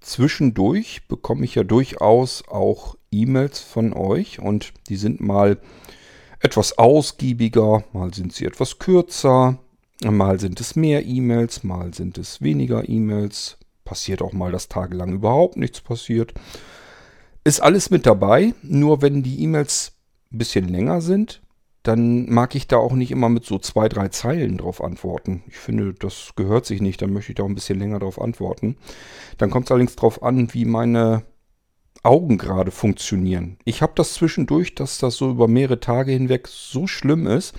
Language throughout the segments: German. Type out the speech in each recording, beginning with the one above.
zwischendurch bekomme ich ja durchaus auch E-Mails von euch und die sind mal etwas ausgiebiger, mal sind sie etwas kürzer, mal sind es mehr E-Mails, mal sind es weniger E-Mails. Passiert auch mal, dass tagelang überhaupt nichts passiert. Ist alles mit dabei, nur wenn die E-Mails ein bisschen länger sind, dann mag ich da auch nicht immer mit so zwei, drei Zeilen drauf antworten. Ich finde, das gehört sich nicht, dann möchte ich da auch ein bisschen länger drauf antworten. Dann kommt es allerdings darauf an, wie meine Augen gerade funktionieren. Ich habe das zwischendurch, dass das so über mehrere Tage hinweg so schlimm ist,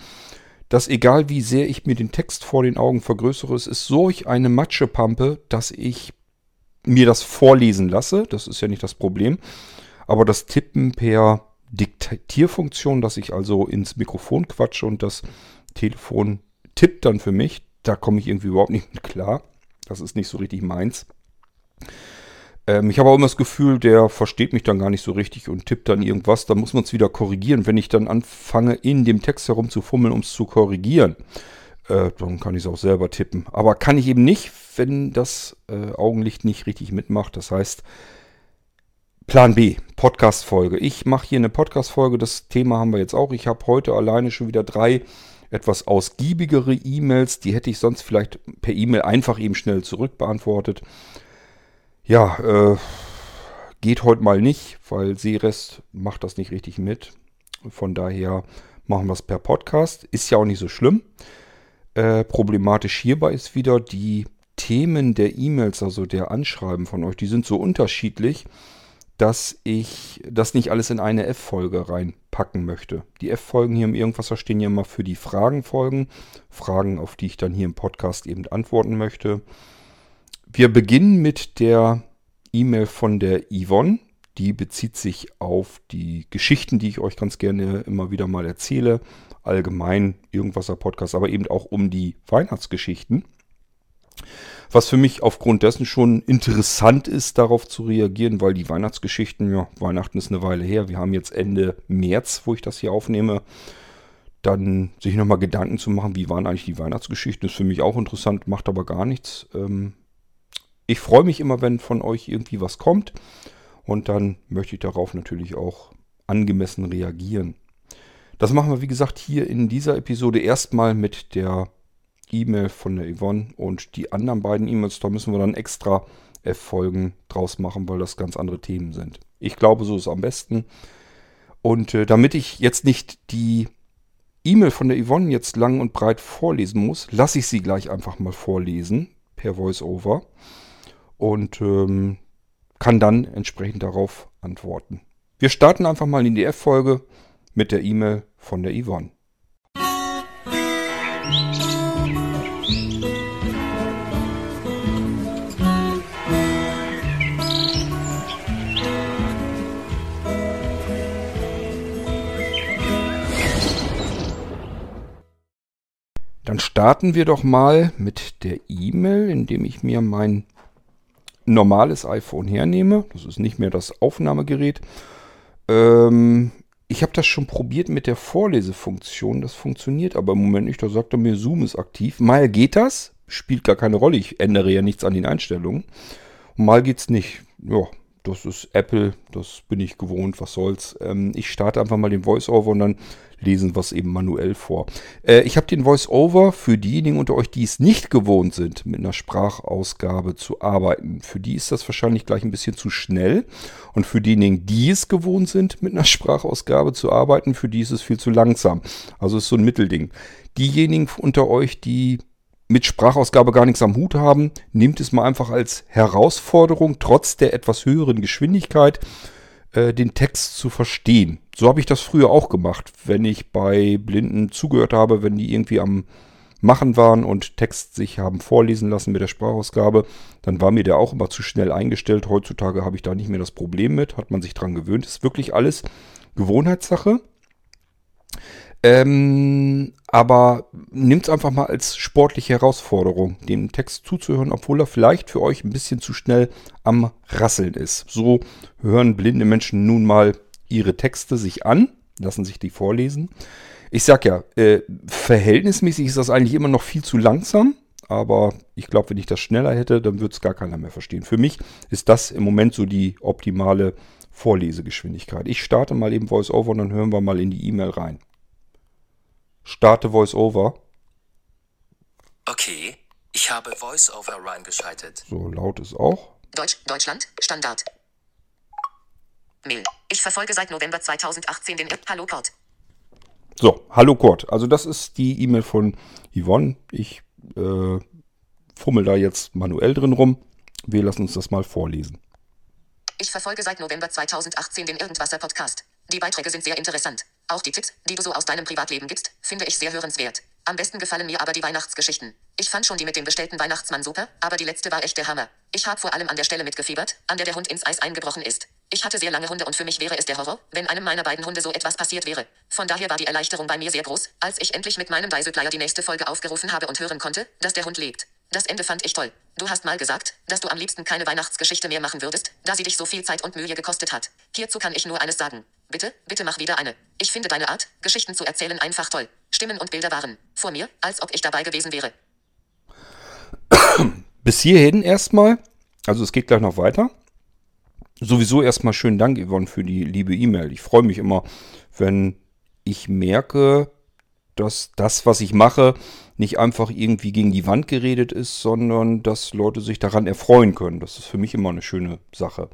dass egal wie sehr ich mir den Text vor den Augen vergrößere, es ist solch eine Matschepampe, dass ich mir das vorlesen lasse. Das ist ja nicht das Problem. Aber das Tippen per Diktierfunktion, dass ich also ins Mikrofon quatsche und das Telefon tippt dann für mich. Da komme ich irgendwie überhaupt nicht mit klar. Das ist nicht so richtig meins. Ähm, ich habe auch immer das Gefühl, der versteht mich dann gar nicht so richtig und tippt dann irgendwas. Da muss man es wieder korrigieren. Wenn ich dann anfange, in dem Text herumzufummeln, um es zu korrigieren, äh, dann kann ich es auch selber tippen. Aber kann ich eben nicht, wenn das äh, Augenlicht nicht richtig mitmacht. Das heißt, Plan B, Podcast-Folge. Ich mache hier eine Podcast-Folge, das Thema haben wir jetzt auch. Ich habe heute alleine schon wieder drei etwas ausgiebigere E-Mails. Die hätte ich sonst vielleicht per E-Mail einfach eben schnell zurückbeantwortet. Ja, äh, geht heute mal nicht, weil Seerest macht das nicht richtig mit. Von daher machen wir es per Podcast. Ist ja auch nicht so schlimm. Äh, problematisch hierbei ist wieder die Themen der E-Mails, also der Anschreiben von euch, die sind so unterschiedlich dass ich das nicht alles in eine F-Folge reinpacken möchte. Die F-Folgen hier im Irgendwasser stehen ja immer für die Fragenfolgen. Fragen, auf die ich dann hier im Podcast eben antworten möchte. Wir beginnen mit der E-Mail von der Yvonne. Die bezieht sich auf die Geschichten, die ich euch ganz gerne immer wieder mal erzähle. Allgemein Irgendwasser Podcast, aber eben auch um die Weihnachtsgeschichten. Was für mich aufgrund dessen schon interessant ist, darauf zu reagieren, weil die Weihnachtsgeschichten, ja, Weihnachten ist eine Weile her. Wir haben jetzt Ende März, wo ich das hier aufnehme. Dann sich nochmal Gedanken zu machen, wie waren eigentlich die Weihnachtsgeschichten, ist für mich auch interessant, macht aber gar nichts. Ähm, ich freue mich immer, wenn von euch irgendwie was kommt. Und dann möchte ich darauf natürlich auch angemessen reagieren. Das machen wir, wie gesagt, hier in dieser Episode erstmal mit der E-Mail von der Yvonne und die anderen beiden E-Mails, da müssen wir dann extra F-Folgen draus machen, weil das ganz andere Themen sind. Ich glaube, so ist am besten. Und äh, damit ich jetzt nicht die E-Mail von der Yvonne jetzt lang und breit vorlesen muss, lasse ich sie gleich einfach mal vorlesen per VoiceOver und ähm, kann dann entsprechend darauf antworten. Wir starten einfach mal in die F-Folge mit der E-Mail von der Yvonne. Starten wir doch mal mit der E-Mail, indem ich mir mein normales iPhone hernehme. Das ist nicht mehr das Aufnahmegerät. Ähm, ich habe das schon probiert mit der Vorlesefunktion. Das funktioniert aber im Moment nicht. Da sagt er mir, Zoom ist aktiv. Mal geht das, spielt gar keine Rolle. Ich ändere ja nichts an den Einstellungen. mal geht es nicht. Ja, das ist Apple, das bin ich gewohnt, was soll's. Ähm, ich starte einfach mal den Voiceover und dann lesen wir es eben manuell vor. Äh, ich habe den Voiceover für diejenigen unter euch, die es nicht gewohnt sind, mit einer Sprachausgabe zu arbeiten. Für die ist das wahrscheinlich gleich ein bisschen zu schnell. Und für diejenigen, die es gewohnt sind, mit einer Sprachausgabe zu arbeiten, für die ist es viel zu langsam. Also ist so ein Mittelding. Diejenigen unter euch, die mit Sprachausgabe gar nichts am Hut haben, nehmt es mal einfach als Herausforderung, trotz der etwas höheren Geschwindigkeit, äh, den Text zu verstehen. So habe ich das früher auch gemacht, wenn ich bei Blinden zugehört habe, wenn die irgendwie am Machen waren und Text sich haben vorlesen lassen mit der Sprachausgabe, dann war mir der auch immer zu schnell eingestellt. Heutzutage habe ich da nicht mehr das Problem mit, hat man sich dran gewöhnt. Ist wirklich alles Gewohnheitssache. Ähm, aber nimmt es einfach mal als sportliche Herausforderung, dem Text zuzuhören, obwohl er vielleicht für euch ein bisschen zu schnell am Rasseln ist. So hören blinde Menschen nun mal ihre Texte sich an, lassen sich die vorlesen. Ich sag ja, äh, verhältnismäßig ist das eigentlich immer noch viel zu langsam, aber ich glaube, wenn ich das schneller hätte, dann würde es gar keiner mehr verstehen. Für mich ist das im Moment so die optimale Vorlesegeschwindigkeit. Ich starte mal eben VoiceOver und dann hören wir mal in die E-Mail rein. Starte VoiceOver. Okay, ich habe VoiceOver reingeschaltet. So laut ist auch. Deutsch, Deutschland, Standard. Mail. Ich verfolge seit November 2018 den Hallo Kurt. So, hallo Kurt. Also das ist die E-Mail von Yvonne. Ich äh, fummel da jetzt manuell drin rum. Wir lassen uns das mal vorlesen. Ich verfolge seit November 2018 den Irgendwasser Podcast. Die Beiträge sind sehr interessant. Auch die Tipps, die du so aus deinem Privatleben gibst, finde ich sehr hörenswert. Am besten gefallen mir aber die Weihnachtsgeschichten. Ich fand schon die mit dem bestellten Weihnachtsmann super, aber die letzte war echt der Hammer. Ich habe vor allem an der Stelle mitgefiebert, an der der Hund ins Eis eingebrochen ist. Ich hatte sehr lange Hunde und für mich wäre es der Horror, wenn einem meiner beiden Hunde so etwas passiert wäre. Von daher war die Erleichterung bei mir sehr groß, als ich endlich mit meinem Weiselplayer die nächste Folge aufgerufen habe und hören konnte, dass der Hund lebt. Das Ende fand ich toll. Du hast mal gesagt, dass du am liebsten keine Weihnachtsgeschichte mehr machen würdest, da sie dich so viel Zeit und Mühe gekostet hat. Hierzu kann ich nur eines sagen. Bitte, bitte mach wieder eine. Ich finde deine Art, Geschichten zu erzählen einfach toll. Stimmen und Bilder waren vor mir, als ob ich dabei gewesen wäre. Bis hierhin erstmal. Also es geht gleich noch weiter. Sowieso erstmal schönen Dank, Yvonne, für die liebe E-Mail. Ich freue mich immer, wenn ich merke, dass das, was ich mache, nicht einfach irgendwie gegen die Wand geredet ist, sondern dass Leute sich daran erfreuen können. Das ist für mich immer eine schöne Sache.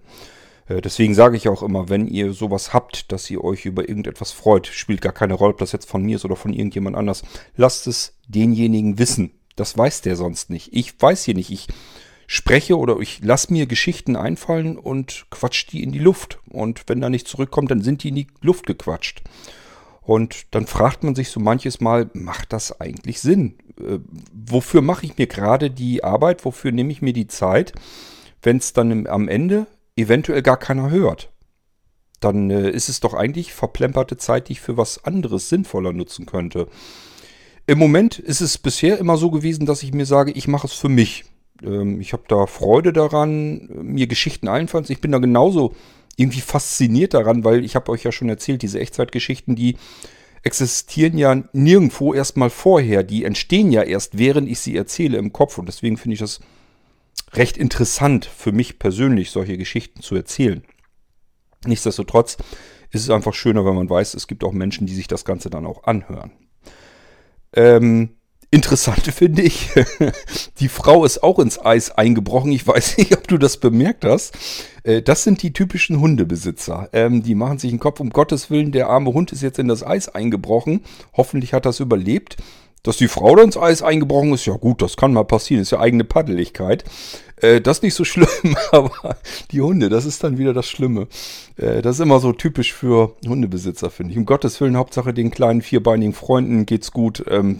Äh, deswegen sage ich auch immer, wenn ihr sowas habt, dass ihr euch über irgendetwas freut, spielt gar keine Rolle, ob das jetzt von mir ist oder von irgendjemand anders. Lasst es denjenigen wissen. Das weiß der sonst nicht. Ich weiß hier nicht. Ich spreche oder ich lasse mir Geschichten einfallen und quatsch die in die Luft. Und wenn da nicht zurückkommt, dann sind die in die Luft gequatscht. Und dann fragt man sich so manches Mal, macht das eigentlich Sinn? Äh, wofür mache ich mir gerade die Arbeit? Wofür nehme ich mir die Zeit, wenn es dann im, am Ende eventuell gar keiner hört? Dann äh, ist es doch eigentlich verplemperte Zeit, die ich für was anderes sinnvoller nutzen könnte. Im Moment ist es bisher immer so gewesen, dass ich mir sage, ich mache es für mich. Ähm, ich habe da Freude daran, mir Geschichten einfallen. Ich bin da genauso irgendwie fasziniert daran, weil ich habe euch ja schon erzählt, diese Echtzeitgeschichten, die existieren ja nirgendwo erstmal vorher. Die entstehen ja erst, während ich sie erzähle im Kopf. Und deswegen finde ich das recht interessant für mich persönlich, solche Geschichten zu erzählen. Nichtsdestotrotz ist es einfach schöner, wenn man weiß, es gibt auch Menschen, die sich das Ganze dann auch anhören. Ähm, interessant finde ich, die Frau ist auch ins Eis eingebrochen. Ich weiß nicht, ob du das bemerkt hast. Äh, das sind die typischen Hundebesitzer. Ähm, die machen sich einen Kopf, um Gottes Willen, der arme Hund ist jetzt in das Eis eingebrochen. Hoffentlich hat das überlebt. Dass die Frau dann ins Eis eingebrochen ist, ja gut, das kann mal passieren, ist ja eigene Paddeligkeit. Äh, das ist nicht so schlimm, aber die Hunde, das ist dann wieder das Schlimme. Äh, das ist immer so typisch für Hundebesitzer, finde ich. Um Gottes Willen, Hauptsache den kleinen vierbeinigen Freunden geht's gut. Ähm,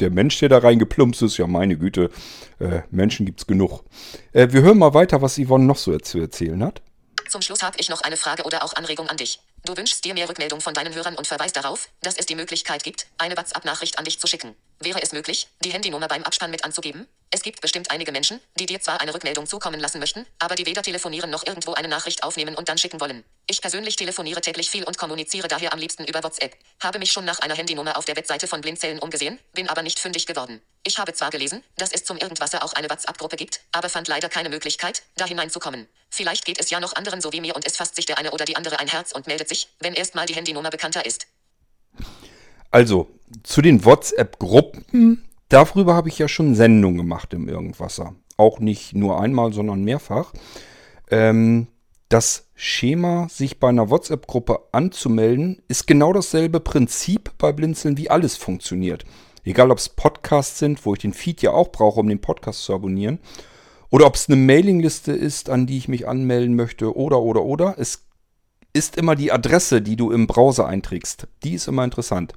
der Mensch, der da reingeplumpst ist, ja meine Güte, äh, Menschen gibt's genug. Äh, wir hören mal weiter, was Yvonne noch so zu erzählen hat. Zum Schluss habe ich noch eine Frage oder auch Anregung an dich. Du wünschst dir mehr Rückmeldung von deinen Hörern und verweist darauf, dass es die Möglichkeit gibt, eine WhatsApp-Nachricht an dich zu schicken. Wäre es möglich, die Handynummer beim Abspann mit anzugeben? Es gibt bestimmt einige Menschen, die dir zwar eine Rückmeldung zukommen lassen möchten, aber die weder telefonieren noch irgendwo eine Nachricht aufnehmen und dann schicken wollen. Ich persönlich telefoniere täglich viel und kommuniziere daher am liebsten über WhatsApp. Habe mich schon nach einer Handynummer auf der Webseite von Blindzellen umgesehen, bin aber nicht fündig geworden. Ich habe zwar gelesen, dass es zum Irgendwasser auch eine WhatsApp-Gruppe gibt, aber fand leider keine Möglichkeit, da hineinzukommen. Vielleicht geht es ja noch anderen so wie mir und es fasst sich der eine oder die andere ein Herz und meldet sich, wenn erstmal die Handynummer bekannter ist. Also, zu den WhatsApp-Gruppen, darüber habe ich ja schon Sendungen gemacht im Irgendwasser. Auch nicht nur einmal, sondern mehrfach. Ähm, das Schema, sich bei einer WhatsApp-Gruppe anzumelden, ist genau dasselbe Prinzip bei Blinzeln, wie alles funktioniert. Egal, ob es Podcasts sind, wo ich den Feed ja auch brauche, um den Podcast zu abonnieren, oder ob es eine Mailingliste ist, an die ich mich anmelden möchte, oder, oder, oder. Es ist immer die Adresse, die du im Browser einträgst. Die ist immer interessant.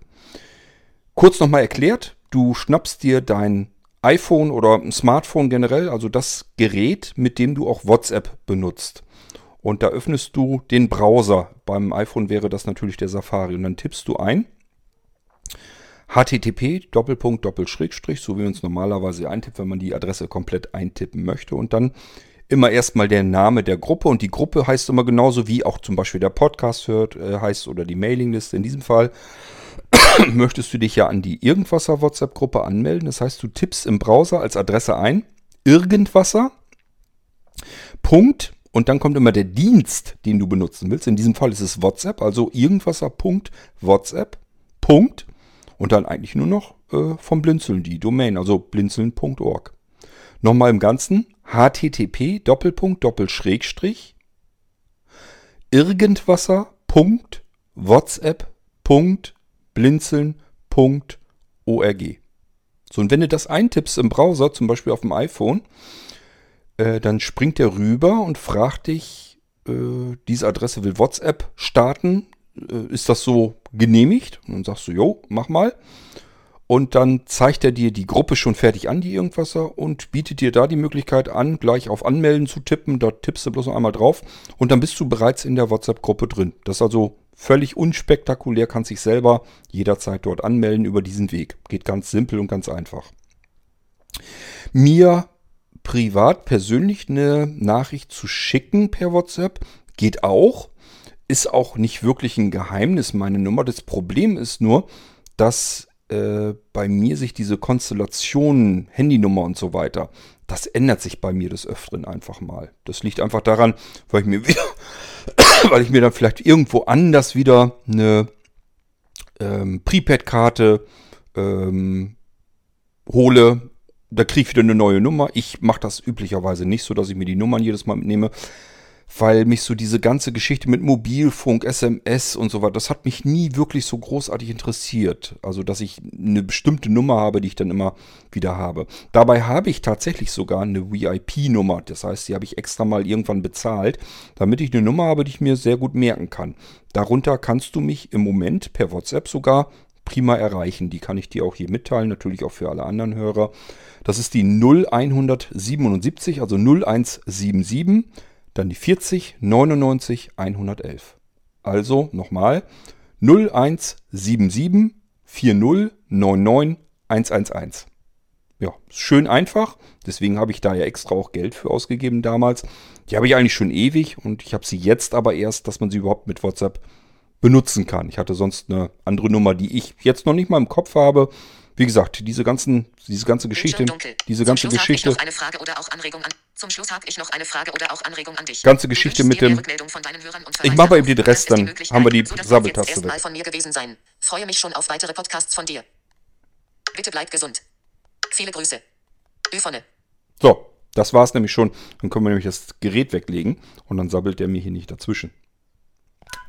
Kurz nochmal erklärt, du schnappst dir dein iPhone oder ein Smartphone generell, also das Gerät, mit dem du auch WhatsApp benutzt. Und da öffnest du den Browser. Beim iPhone wäre das natürlich der Safari. Und dann tippst du ein http Doppelpunkt Doppelschrägstrich, so wie man es normalerweise eintippt, wenn man die Adresse komplett eintippen möchte. Und dann immer erstmal der Name der Gruppe. Und die Gruppe heißt immer genauso wie auch zum Beispiel der Podcast hört, äh, heißt oder die Mailingliste in diesem Fall. möchtest du dich ja an die Irgendwasser WhatsApp-Gruppe anmelden. Das heißt, du tippst im Browser als Adresse ein Irgendwasser, Punkt, und dann kommt immer der Dienst, den du benutzen willst. In diesem Fall ist es WhatsApp, also Irgendwasser.whatsapp, Punkt, und dann eigentlich nur noch äh, vom Blinzeln die Domain, also blinzeln.org. Nochmal im Ganzen, http Doppelpunkt Doppelschrägstrich irgendwasser.whatsapp.blinzeln.org. So, und wenn du das eintippst im Browser, zum Beispiel auf dem iPhone, äh, dann springt er rüber und fragt dich, äh, diese Adresse will WhatsApp starten. Äh, ist das so genehmigt? Und dann sagst du, jo, mach mal. Und dann zeigt er dir die Gruppe schon fertig an, die Irgendwasser, und bietet dir da die Möglichkeit an, gleich auf Anmelden zu tippen. Da tippst du bloß noch einmal drauf und dann bist du bereits in der WhatsApp-Gruppe drin. Das ist also völlig unspektakulär, kannst dich selber jederzeit dort anmelden über diesen Weg. Geht ganz simpel und ganz einfach. Mir privat, persönlich eine Nachricht zu schicken per WhatsApp geht auch. Ist auch nicht wirklich ein Geheimnis, meine Nummer. Das Problem ist nur, dass äh, bei mir sich diese Konstellationen, Handynummer und so weiter, das ändert sich bei mir des Öfteren einfach mal. Das liegt einfach daran, weil ich mir wieder, weil ich mir dann vielleicht irgendwo anders wieder eine ähm, Prepaid-Karte ähm, hole. Da kriege ich wieder eine neue Nummer. Ich mache das üblicherweise nicht so, dass ich mir die Nummern jedes Mal mitnehme weil mich so diese ganze Geschichte mit Mobilfunk, SMS und so weiter, das hat mich nie wirklich so großartig interessiert. Also, dass ich eine bestimmte Nummer habe, die ich dann immer wieder habe. Dabei habe ich tatsächlich sogar eine VIP-Nummer. Das heißt, die habe ich extra mal irgendwann bezahlt, damit ich eine Nummer habe, die ich mir sehr gut merken kann. Darunter kannst du mich im Moment per WhatsApp sogar prima erreichen. Die kann ich dir auch hier mitteilen, natürlich auch für alle anderen Hörer. Das ist die 0177, also 0177 dann die 40 99 111. Also nochmal 0177 40 99 111. Ja, schön einfach. Deswegen habe ich da ja extra auch Geld für ausgegeben damals. Die habe ich eigentlich schon ewig und ich habe sie jetzt aber erst, dass man sie überhaupt mit WhatsApp benutzen kann. Ich hatte sonst eine andere Nummer, die ich jetzt noch nicht mal im Kopf habe. Wie gesagt, diese ganzen, diese ganze Geschichte, diese ganze Geschichte. Zum Schluss habe ich noch eine Frage oder auch Anregung an dich. Ganze Geschichte mit dem. Ich mache mal eben den Rest, dann haben wir die Sabbeltaste weg. von mir gewesen sein. Freue mich schon auf weitere Podcasts von dir. Bitte bleib gesund. Viele Grüße. Yvonne. So, das war's nämlich schon. Dann können wir nämlich das Gerät weglegen und dann sabbelt der mir hier nicht dazwischen.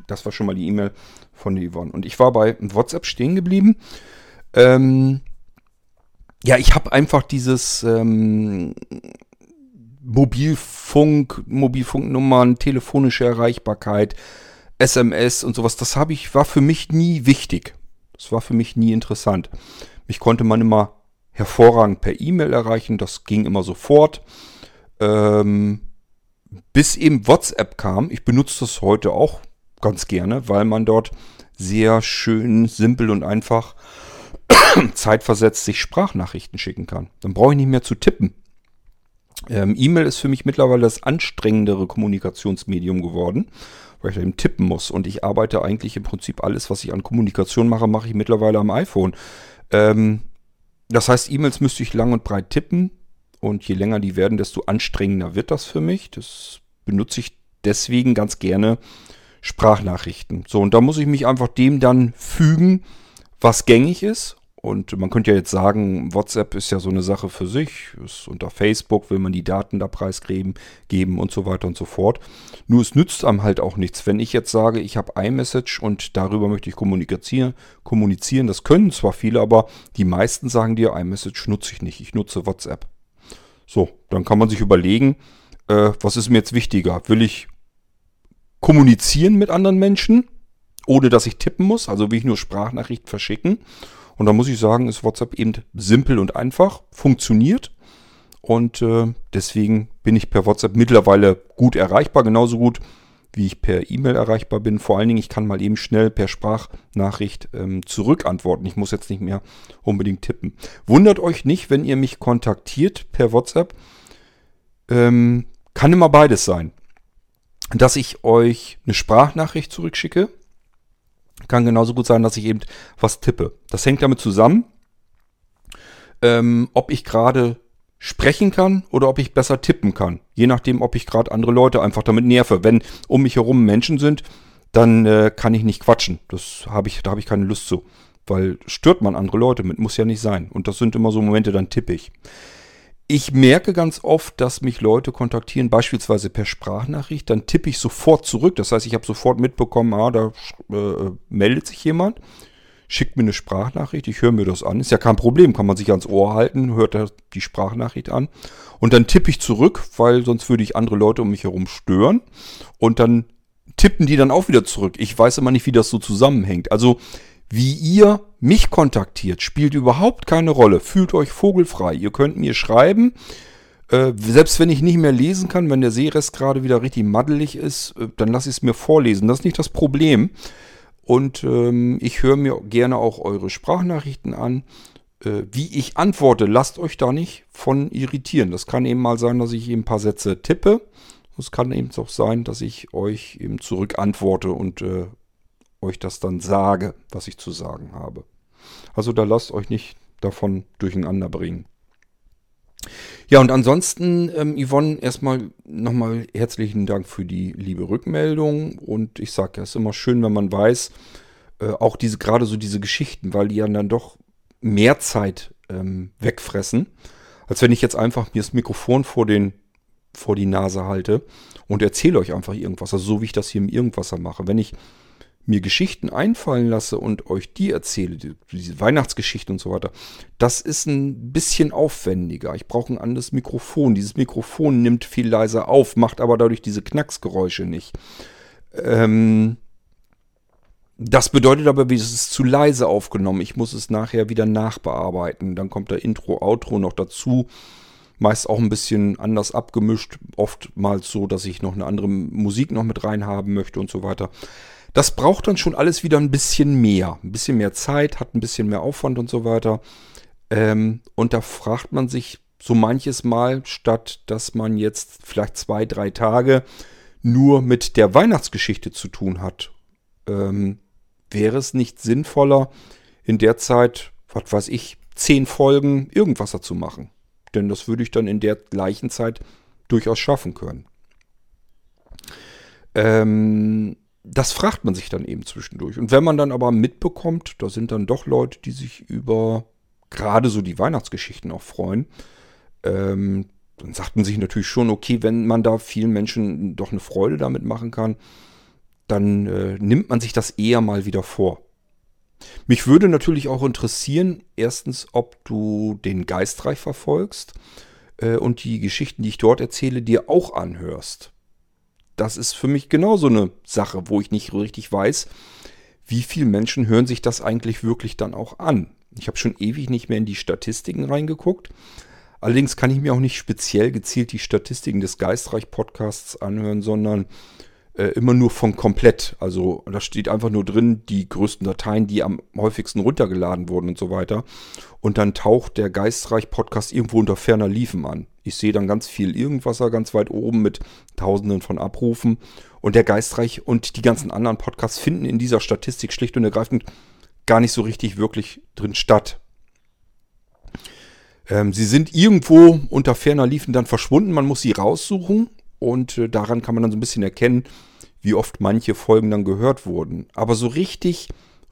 Das war schon mal die E-Mail von der Yvonne. Und ich war bei WhatsApp stehen geblieben. Ähm, ja, ich habe einfach dieses ähm, Mobilfunk, Mobilfunknummern, telefonische Erreichbarkeit, SMS und sowas, das habe ich, war für mich nie wichtig. Das war für mich nie interessant. Mich konnte man immer hervorragend per E-Mail erreichen, das ging immer sofort. Ähm, bis eben WhatsApp kam. Ich benutze das heute auch ganz gerne, weil man dort sehr schön, simpel und einfach zeitversetzt sich Sprachnachrichten schicken kann. Dann brauche ich nicht mehr zu tippen. Ähm, E-Mail ist für mich mittlerweile das anstrengendere Kommunikationsmedium geworden, weil ich eben tippen muss. Und ich arbeite eigentlich im Prinzip alles, was ich an Kommunikation mache, mache ich mittlerweile am iPhone. Ähm, das heißt, E-Mails müsste ich lang und breit tippen. Und je länger die werden, desto anstrengender wird das für mich. Das benutze ich deswegen ganz gerne Sprachnachrichten. So, und da muss ich mich einfach dem dann fügen, was gängig ist. Und man könnte ja jetzt sagen, WhatsApp ist ja so eine Sache für sich. Ist unter Facebook will man die Daten da preisgeben geben und so weiter und so fort. Nur es nützt einem halt auch nichts. Wenn ich jetzt sage, ich habe iMessage und darüber möchte ich kommunizieren, kommunizieren, das können zwar viele, aber die meisten sagen dir, iMessage nutze ich nicht. Ich nutze WhatsApp. So, dann kann man sich überlegen, äh, was ist mir jetzt wichtiger? Will ich kommunizieren mit anderen Menschen? ohne dass ich tippen muss, also will ich nur Sprachnachricht verschicken. Und da muss ich sagen, ist WhatsApp eben simpel und einfach, funktioniert. Und äh, deswegen bin ich per WhatsApp mittlerweile gut erreichbar, genauso gut wie ich per E-Mail erreichbar bin. Vor allen Dingen, ich kann mal eben schnell per Sprachnachricht ähm, zurückantworten. Ich muss jetzt nicht mehr unbedingt tippen. Wundert euch nicht, wenn ihr mich kontaktiert per WhatsApp. Ähm, kann immer beides sein. Dass ich euch eine Sprachnachricht zurückschicke Kann genauso gut sein, dass ich eben was tippe. Das hängt damit zusammen, ähm, ob ich gerade sprechen kann oder ob ich besser tippen kann. Je nachdem, ob ich gerade andere Leute einfach damit nerve. Wenn um mich herum Menschen sind, dann äh, kann ich nicht quatschen. Das habe ich, da habe ich keine Lust zu. Weil stört man andere Leute mit, muss ja nicht sein. Und das sind immer so Momente, dann tippe ich. Ich merke ganz oft, dass mich Leute kontaktieren, beispielsweise per Sprachnachricht, dann tippe ich sofort zurück. Das heißt, ich habe sofort mitbekommen, ah, da äh, meldet sich jemand, schickt mir eine Sprachnachricht, ich höre mir das an. Ist ja kein Problem, kann man sich ans Ohr halten, hört die Sprachnachricht an. Und dann tippe ich zurück, weil sonst würde ich andere Leute um mich herum stören. Und dann tippen die dann auch wieder zurück. Ich weiß immer nicht, wie das so zusammenhängt. Also wie ihr mich kontaktiert, spielt überhaupt keine Rolle. Fühlt euch vogelfrei. Ihr könnt mir schreiben. Äh, selbst wenn ich nicht mehr lesen kann, wenn der Seerest gerade wieder richtig maddelig ist, äh, dann lasse ich es mir vorlesen. Das ist nicht das Problem. Und ähm, ich höre mir gerne auch eure Sprachnachrichten an. Äh, wie ich antworte, lasst euch da nicht von irritieren. Das kann eben mal sein, dass ich eben ein paar Sätze tippe. Es kann eben auch sein, dass ich euch eben zurück antworte und äh, euch das dann sage, was ich zu sagen habe. Also da lasst euch nicht davon durcheinander bringen. Ja, und ansonsten, ähm, Yvonne, erstmal nochmal herzlichen Dank für die liebe Rückmeldung. Und ich sage ja, es ist immer schön, wenn man weiß, äh, auch diese, gerade so diese Geschichten, weil die ja dann doch mehr Zeit ähm, wegfressen, als wenn ich jetzt einfach mir das Mikrofon vor, den, vor die Nase halte und erzähle euch einfach irgendwas. Also so wie ich das hier im Irgendwasser mache. Wenn ich mir Geschichten einfallen lasse und euch die erzähle, die, diese Weihnachtsgeschichte und so weiter, das ist ein bisschen aufwendiger. Ich brauche ein anderes Mikrofon. Dieses Mikrofon nimmt viel leiser auf, macht aber dadurch diese Knacksgeräusche nicht. Ähm, das bedeutet aber, es ist zu leise aufgenommen. Ich muss es nachher wieder nachbearbeiten. Dann kommt der Intro, Outro noch dazu. Meist auch ein bisschen anders abgemischt. Oftmals so, dass ich noch eine andere Musik noch mit reinhaben möchte und so weiter. Das braucht dann schon alles wieder ein bisschen mehr. Ein bisschen mehr Zeit, hat ein bisschen mehr Aufwand und so weiter. Ähm, und da fragt man sich so manches Mal, statt dass man jetzt vielleicht zwei, drei Tage nur mit der Weihnachtsgeschichte zu tun hat, ähm, wäre es nicht sinnvoller, in der Zeit, was weiß ich, zehn Folgen irgendwas dazu machen. Denn das würde ich dann in der gleichen Zeit durchaus schaffen können. Ähm, das fragt man sich dann eben zwischendurch. Und wenn man dann aber mitbekommt, da sind dann doch Leute, die sich über gerade so die Weihnachtsgeschichten auch freuen, ähm, dann sagt man sich natürlich schon, okay, wenn man da vielen Menschen doch eine Freude damit machen kann, dann äh, nimmt man sich das eher mal wieder vor. Mich würde natürlich auch interessieren, erstens, ob du den Geistreich verfolgst äh, und die Geschichten, die ich dort erzähle, dir auch anhörst das ist für mich genauso eine Sache, wo ich nicht richtig weiß, wie viele Menschen hören sich das eigentlich wirklich dann auch an. Ich habe schon ewig nicht mehr in die Statistiken reingeguckt. Allerdings kann ich mir auch nicht speziell gezielt die Statistiken des Geistreich-Podcasts anhören, sondern äh, immer nur von komplett. Also da steht einfach nur drin, die größten Dateien, die am häufigsten runtergeladen wurden und so weiter. Und dann taucht der Geistreich-Podcast irgendwo unter ferner Liefen an. Ich sehe dann ganz viel Irgendwasser ganz weit oben mit Tausenden von Abrufen. Und der Geistreich und die ganzen anderen Podcasts finden in dieser Statistik schlicht und ergreifend gar nicht so richtig wirklich drin statt. Ähm, sie sind irgendwo unter ferner Liefen dann verschwunden. Man muss sie raussuchen und äh, daran kann man dann so ein bisschen erkennen, wie oft manche Folgen dann gehört wurden. Aber so richtig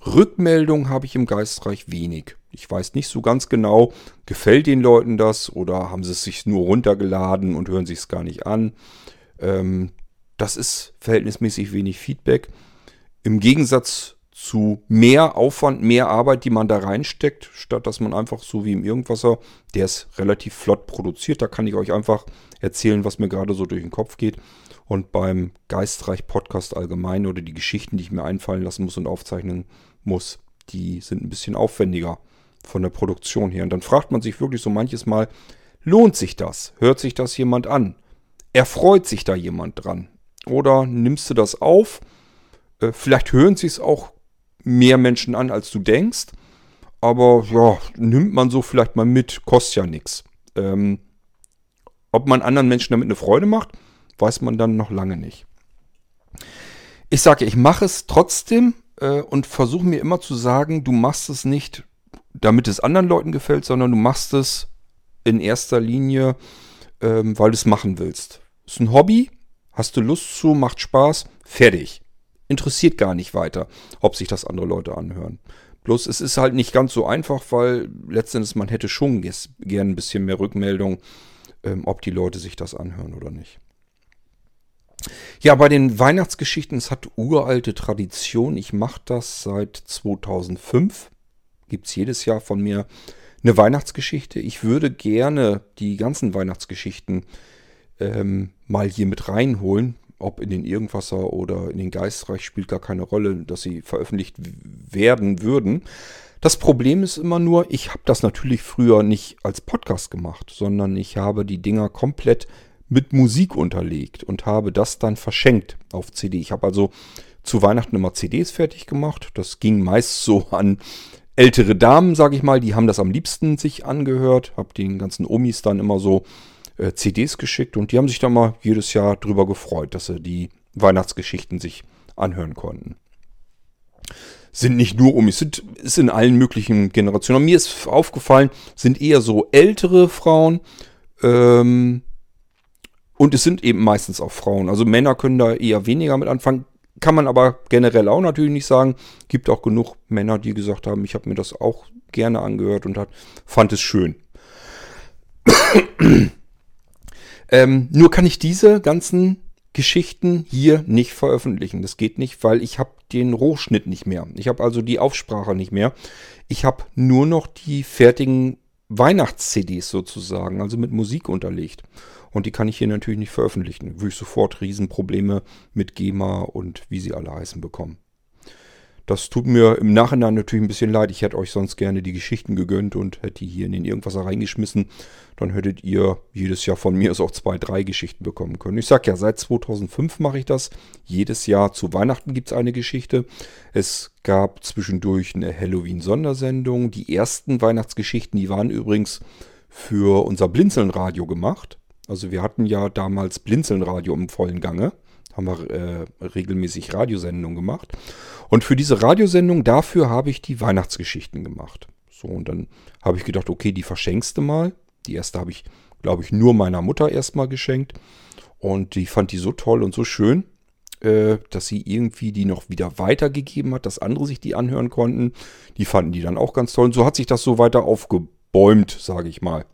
Rückmeldung habe ich im Geistreich wenig. Ich weiß nicht so ganz genau, gefällt den Leuten das oder haben sie es sich nur runtergeladen und hören sich es gar nicht an. Ähm, das ist verhältnismäßig wenig Feedback. Im Gegensatz zu mehr Aufwand, mehr Arbeit, die man da reinsteckt, statt dass man einfach so wie im Irgendwasser, der ist relativ flott produziert, da kann ich euch einfach erzählen, was mir gerade so durch den Kopf geht. Und beim Geistreich Podcast allgemein oder die Geschichten, die ich mir einfallen lassen muss und aufzeichnen muss, die sind ein bisschen aufwendiger von der Produktion her. Und dann fragt man sich wirklich so manches Mal, lohnt sich das? Hört sich das jemand an? Erfreut sich da jemand dran? Oder nimmst du das auf? Äh, vielleicht hören sich es auch mehr Menschen an, als du denkst. Aber ja, nimmt man so vielleicht mal mit, kostet ja nichts. Ähm, ob man anderen Menschen damit eine Freude macht, weiß man dann noch lange nicht. Ich sage, ich mache es trotzdem, äh, und versuche mir immer zu sagen, du machst es nicht, damit es anderen Leuten gefällt, sondern du machst es in erster Linie, ähm, weil du es machen willst. Ist ein Hobby, hast du Lust zu, macht Spaß, fertig. Interessiert gar nicht weiter, ob sich das andere Leute anhören. Bloß es ist halt nicht ganz so einfach, weil letztendlich man hätte schon gern ein bisschen mehr Rückmeldung, ähm, ob die Leute sich das anhören oder nicht. Ja, bei den Weihnachtsgeschichten, es hat uralte Tradition. Ich mache das seit 2005. Gibt es jedes Jahr von mir eine Weihnachtsgeschichte. Ich würde gerne die ganzen Weihnachtsgeschichten ähm, mal hier mit reinholen. Ob in den Irgendwasser oder in den Geistreich spielt gar keine Rolle, dass sie veröffentlicht werden würden. Das Problem ist immer nur, ich habe das natürlich früher nicht als Podcast gemacht, sondern ich habe die Dinger komplett mit Musik unterlegt und habe das dann verschenkt auf CD. Ich habe also zu Weihnachten immer CDs fertig gemacht. Das ging meist so an ältere Damen, sage ich mal, die haben das am liebsten sich angehört. Habe den ganzen Omis dann immer so äh, CDs geschickt und die haben sich dann mal jedes Jahr drüber gefreut, dass sie die Weihnachtsgeschichten sich anhören konnten. Sind nicht nur Omis, sind, ist in allen möglichen Generationen. Und mir ist aufgefallen, sind eher so ältere Frauen, ähm, und es sind eben meistens auch Frauen. Also Männer können da eher weniger mit anfangen. Kann man aber generell auch natürlich nicht sagen. Gibt auch genug Männer, die gesagt haben, ich habe mir das auch gerne angehört und hat, fand es schön. ähm, nur kann ich diese ganzen Geschichten hier nicht veröffentlichen. Das geht nicht, weil ich habe den Rohschnitt nicht mehr. Ich habe also die Aufsprache nicht mehr. Ich habe nur noch die fertigen Weihnachts-CDs sozusagen, also mit Musik unterlegt. Und die kann ich hier natürlich nicht veröffentlichen. Würde ich sofort Riesenprobleme mit GEMA und wie sie alle heißen bekommen. Das tut mir im Nachhinein natürlich ein bisschen leid. Ich hätte euch sonst gerne die Geschichten gegönnt und hätte die hier in den Irgendwas reingeschmissen. Dann hättet ihr jedes Jahr von mir aus auch zwei, drei Geschichten bekommen können. Ich sag ja, seit 2005 mache ich das. Jedes Jahr zu Weihnachten gibt es eine Geschichte. Es gab zwischendurch eine Halloween-Sondersendung. Die ersten Weihnachtsgeschichten, die waren übrigens für unser Blinzeln-Radio gemacht. Also wir hatten ja damals Blinzeln-Radio im vollen Gange. Haben wir äh, regelmäßig Radiosendungen gemacht. Und für diese Radiosendung, dafür habe ich die Weihnachtsgeschichten gemacht. So, und dann habe ich gedacht, okay, die verschenkst du mal. Die erste habe ich, glaube ich, nur meiner Mutter erstmal geschenkt. Und die fand die so toll und so schön, äh, dass sie irgendwie die noch wieder weitergegeben hat, dass andere sich die anhören konnten. Die fanden die dann auch ganz toll. Und so hat sich das so weiter aufgebäumt, sage ich mal.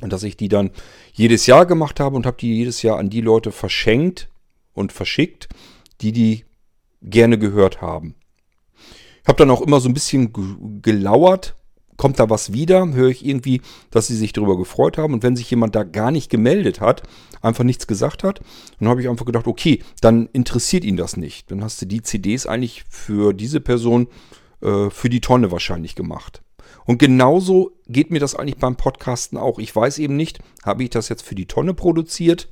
Und dass ich die dann jedes Jahr gemacht habe und habe die jedes Jahr an die Leute verschenkt und verschickt, die die gerne gehört haben. Ich habe dann auch immer so ein bisschen gelauert, kommt da was wieder, höre ich irgendwie, dass sie sich darüber gefreut haben. Und wenn sich jemand da gar nicht gemeldet hat, einfach nichts gesagt hat, dann habe ich einfach gedacht, okay, dann interessiert ihn das nicht. Dann hast du die CDs eigentlich für diese Person äh, für die Tonne wahrscheinlich gemacht. Und genauso geht mir das eigentlich beim Podcasten auch. Ich weiß eben nicht, habe ich das jetzt für die Tonne produziert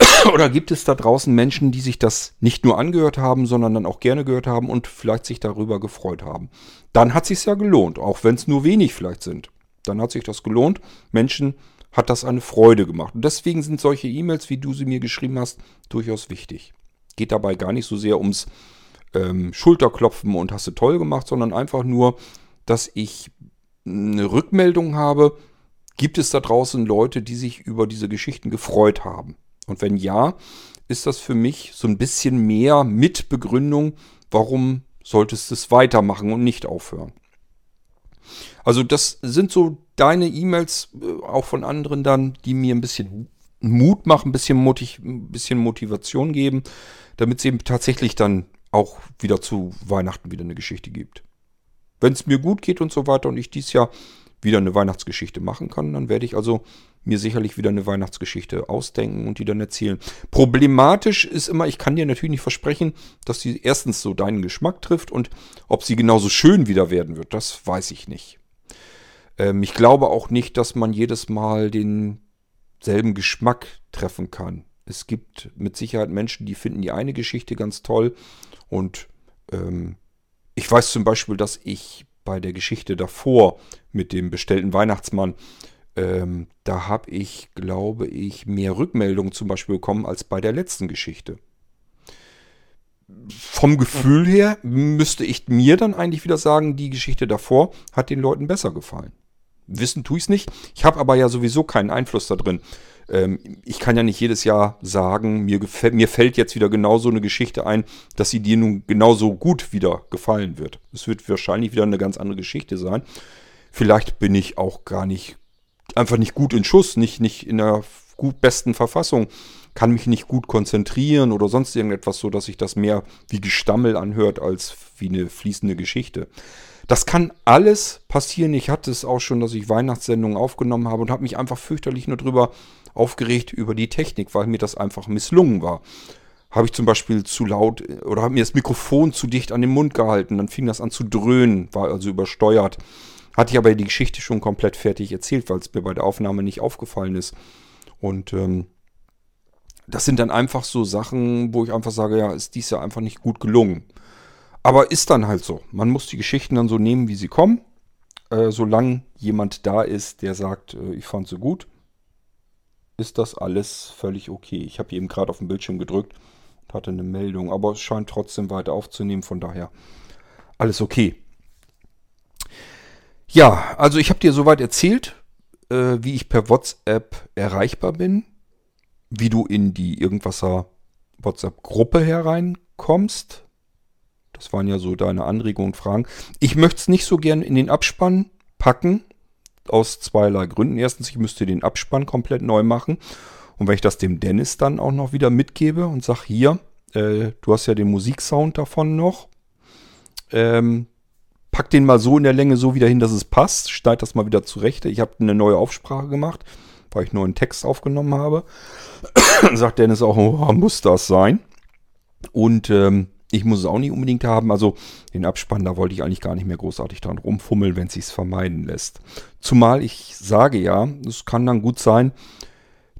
oder gibt es da draußen Menschen, die sich das nicht nur angehört haben, sondern dann auch gerne gehört haben und vielleicht sich darüber gefreut haben. Dann hat sich ja gelohnt, auch wenn es nur wenig vielleicht sind. Dann hat sich das gelohnt. Menschen hat das eine Freude gemacht. Und deswegen sind solche E-Mails, wie du sie mir geschrieben hast, durchaus wichtig. Geht dabei gar nicht so sehr ums ähm, Schulterklopfen und hast du toll gemacht, sondern einfach nur, dass ich eine Rückmeldung habe, gibt es da draußen Leute, die sich über diese Geschichten gefreut haben? Und wenn ja, ist das für mich so ein bisschen mehr mit Begründung, warum solltest du es weitermachen und nicht aufhören. Also das sind so deine E-Mails, äh, auch von anderen dann, die mir ein bisschen Mut machen, ein bisschen, Motiv ein bisschen Motivation geben, damit es eben tatsächlich dann auch wieder zu Weihnachten wieder eine Geschichte gibt. Wenn es mir gut geht und so weiter und ich dies Jahr wieder eine Weihnachtsgeschichte machen kann, dann werde ich also mir sicherlich wieder eine Weihnachtsgeschichte ausdenken und die dann erzählen. Problematisch ist immer, ich kann dir natürlich nicht versprechen, dass sie erstens so deinen Geschmack trifft und ob sie genauso schön wieder werden wird, das weiß ich nicht. Ähm, ich glaube auch nicht, dass man jedes Mal denselben Geschmack treffen kann. Es gibt mit Sicherheit Menschen, die finden die eine Geschichte ganz toll und ähm, ich weiß zum Beispiel, dass ich bei der Geschichte davor mit dem bestellten Weihnachtsmann, ähm, da habe ich, glaube ich, mehr Rückmeldungen zum Beispiel bekommen als bei der letzten Geschichte. vom Gefühl her müsste ich mir dann eigentlich wieder sagen, die Geschichte davor hat den Leuten besser gefallen. Wissen tue ich es nicht. Ich habe aber ja sowieso keinen Einfluss da drin. Ähm, ich kann ja nicht jedes Jahr sagen, mir, mir fällt jetzt wieder genau so eine Geschichte ein, dass sie dir nun genauso gut wieder gefallen wird. Es wird wahrscheinlich wieder eine ganz andere Geschichte sein. Vielleicht bin ich auch gar nicht, einfach nicht gut in Schuss, nicht, nicht in der gut besten Verfassung, kann mich nicht gut konzentrieren oder sonst irgendetwas, so dass sich das mehr wie Gestammel anhört als wie eine fließende Geschichte. Das kann alles passieren. Ich hatte es auch schon, dass ich Weihnachtssendungen aufgenommen habe und habe mich einfach fürchterlich nur drüber aufgeregt über die Technik, weil mir das einfach misslungen war. Habe ich zum Beispiel zu laut oder habe mir das Mikrofon zu dicht an den Mund gehalten, dann fing das an zu dröhnen, war also übersteuert. Hatte ich aber die Geschichte schon komplett fertig erzählt, weil es mir bei der Aufnahme nicht aufgefallen ist. Und ähm, das sind dann einfach so Sachen, wo ich einfach sage, ja, ist dies ja einfach nicht gut gelungen. Aber ist dann halt so. Man muss die Geschichten dann so nehmen, wie sie kommen. Äh, solange jemand da ist, der sagt, äh, ich fand sie gut, ist das alles völlig okay. Ich habe eben gerade auf den Bildschirm gedrückt und hatte eine Meldung, aber es scheint trotzdem weiter aufzunehmen, von daher alles okay. Ja, also ich habe dir soweit erzählt, äh, wie ich per WhatsApp erreichbar bin, wie du in die Irgendwasser WhatsApp-Gruppe hereinkommst. Das waren ja so deine Anregungen und Fragen. Ich möchte es nicht so gern in den Abspann packen, aus zweierlei Gründen. Erstens, ich müsste den Abspann komplett neu machen. Und wenn ich das dem Dennis dann auch noch wieder mitgebe und sage, hier, äh, du hast ja den Musiksound davon noch, ähm, pack den mal so in der Länge so wieder hin, dass es passt, schneid das mal wieder zurecht. Ich habe eine neue Aufsprache gemacht, weil ich neuen Text aufgenommen habe. Sagt Dennis auch, oh, muss das sein? Und ähm, ich muss es auch nicht unbedingt haben. Also den Abspann, da wollte ich eigentlich gar nicht mehr großartig dran rumfummeln, wenn es sich vermeiden lässt. Zumal ich sage ja, es kann dann gut sein,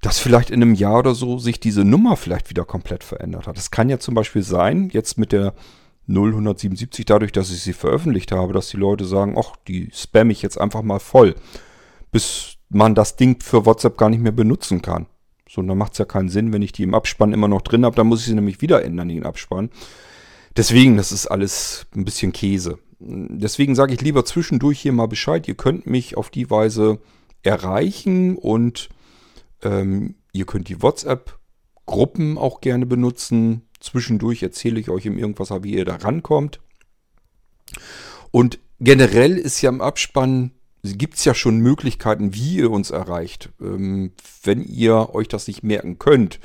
dass vielleicht in einem Jahr oder so sich diese Nummer vielleicht wieder komplett verändert hat. Es kann ja zum Beispiel sein, jetzt mit der 0177, dadurch, dass ich sie veröffentlicht habe, dass die Leute sagen, ach, die spam ich jetzt einfach mal voll, bis man das Ding für WhatsApp gar nicht mehr benutzen kann. So, dann macht es ja keinen Sinn, wenn ich die im Abspann immer noch drin habe, dann muss ich sie nämlich wieder ändern, den Abspann. Deswegen, das ist alles ein bisschen Käse. Deswegen sage ich lieber zwischendurch hier mal Bescheid. Ihr könnt mich auf die Weise erreichen und ähm, ihr könnt die WhatsApp-Gruppen auch gerne benutzen. Zwischendurch erzähle ich euch im Irgendwas, wie ihr da rankommt. Und generell ist ja im Abspann, gibt es ja schon Möglichkeiten, wie ihr uns erreicht. Ähm, wenn ihr euch das nicht merken könnt,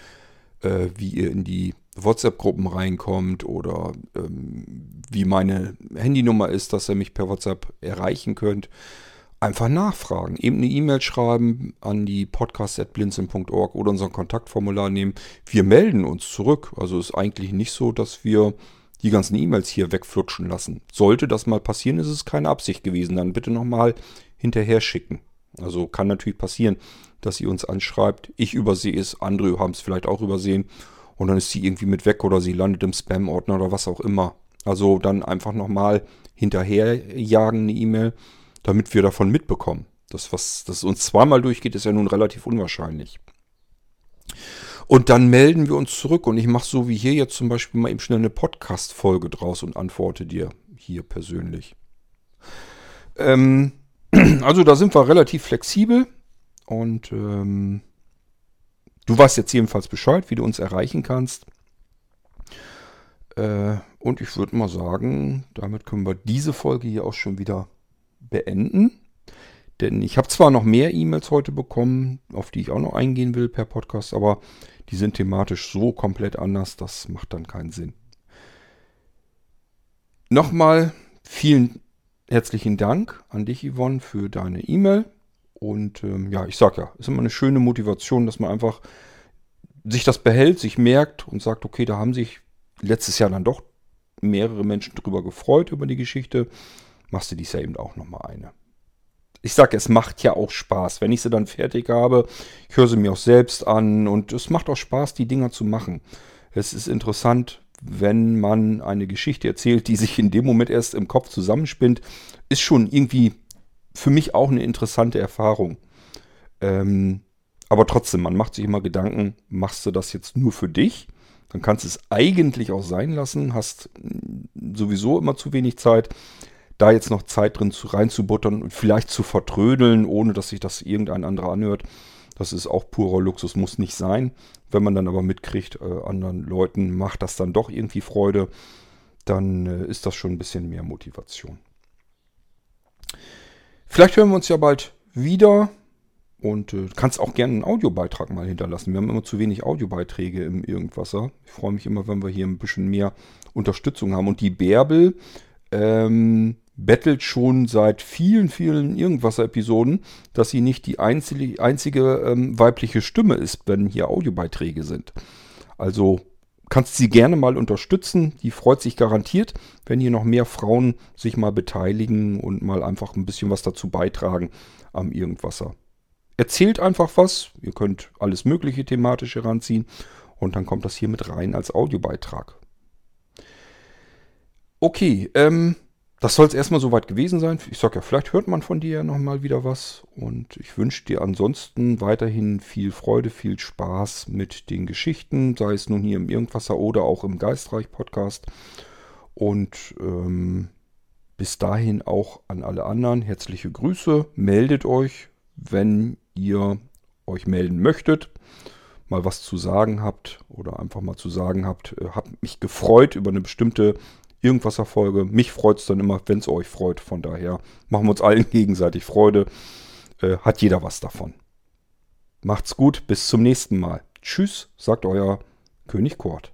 äh, wie ihr in die WhatsApp-Gruppen reinkommt oder ähm, wie meine Handynummer ist, dass ihr mich per WhatsApp erreichen könnt, einfach nachfragen. Eben eine E-Mail schreiben an die podcast.blinzeln.org oder unser Kontaktformular nehmen. Wir melden uns zurück. Also ist eigentlich nicht so, dass wir die ganzen E-Mails hier wegflutschen lassen. Sollte das mal passieren, ist es keine Absicht gewesen. Dann bitte nochmal hinterher schicken. Also kann natürlich passieren, dass ihr uns anschreibt. Ich übersehe es, andere haben es vielleicht auch übersehen und dann ist sie irgendwie mit weg oder sie landet im Spam-Ordner oder was auch immer. Also dann einfach nochmal hinterherjagen eine E-Mail, damit wir davon mitbekommen. Das, was das uns zweimal durchgeht, ist ja nun relativ unwahrscheinlich. Und dann melden wir uns zurück und ich mache so wie hier jetzt zum Beispiel mal eben schnell eine Podcast-Folge draus und antworte dir hier persönlich. Ähm, also da sind wir relativ flexibel und ähm, Du weißt jetzt jedenfalls Bescheid, wie du uns erreichen kannst. Äh, und ich würde mal sagen, damit können wir diese Folge hier auch schon wieder beenden. Denn ich habe zwar noch mehr E-Mails heute bekommen, auf die ich auch noch eingehen will per Podcast, aber die sind thematisch so komplett anders, das macht dann keinen Sinn. Nochmal vielen herzlichen Dank an dich, Yvonne, für deine E-Mail. Und ähm, ja, ich sag ja, ist immer eine schöne Motivation, dass man einfach sich das behält, sich merkt und sagt, okay, da haben sich letztes Jahr dann doch mehrere Menschen drüber gefreut über die Geschichte. Machst du dies ja eben auch nochmal eine. Ich sage, es macht ja auch Spaß. Wenn ich sie dann fertig habe, ich höre sie mir auch selbst an und es macht auch Spaß, die Dinger zu machen. Es ist interessant, wenn man eine Geschichte erzählt, die sich in dem Moment erst im Kopf zusammenspinnt, ist schon irgendwie für mich auch eine interessante Erfahrung. Ähm, aber trotzdem, man macht sich immer Gedanken, machst du das jetzt nur für dich? dann kannst du es eigentlich auch sein lassen, hast sowieso immer zu wenig Zeit, da jetzt noch Zeit drin zu, reinzubuttern und vielleicht zu vertrödeln, ohne dass sich das irgendein anderer anhört. Das ist auch purer Luxus, muss nicht sein. Wenn man dann aber mitkriegt, äh, anderen Leuten macht das dann doch irgendwie Freude, dann äh, ist das schon ein bisschen mehr Motivation. Vielleicht hören wir uns ja bald wieder und äh, kannst auch gerne einen Audiobeitrag mal hinterlassen. Wir haben immer zu wenig Audiobeiträge im Irgendwasser. Ich freue mich immer, wenn wir hier ein bisschen mehr Unterstützung haben. Und die Bärbel ähm, bettelt schon seit vielen, vielen Irgendwasser-Episoden, dass sie nicht die einzige, einzige ähm, weibliche Stimme ist, wenn hier Audiobeiträge sind. Also kannst sie gerne mal unterstützen. Die freut sich garantiert, wenn hier noch mehr Frauen sich mal beteiligen und mal einfach ein bisschen was dazu beitragen am Irgendwasser. Erzählt einfach was. Ihr könnt alles Mögliche thematisch heranziehen und dann kommt das hier mit rein als Audiobeitrag. Okay, ähm, das soll es erstmal soweit gewesen sein. Ich sag ja, vielleicht hört man von dir ja nochmal wieder was. Und ich wünsche dir ansonsten weiterhin viel Freude, viel Spaß mit den Geschichten, sei es nun hier im Irgendwasser oder auch im Geistreich-Podcast. Und ähm, bis dahin auch an alle anderen herzliche Grüße. Meldet euch, wenn ihr euch melden möchtet, mal was zu sagen habt oder einfach mal zu sagen habt, äh, habt mich gefreut über eine bestimmte irgendwas Erfolge. Mich freut es dann immer, wenn es euch freut. Von daher machen wir uns allen gegenseitig Freude. Äh, hat jeder was davon. Macht's gut, bis zum nächsten Mal. Tschüss, sagt euer König Kurt.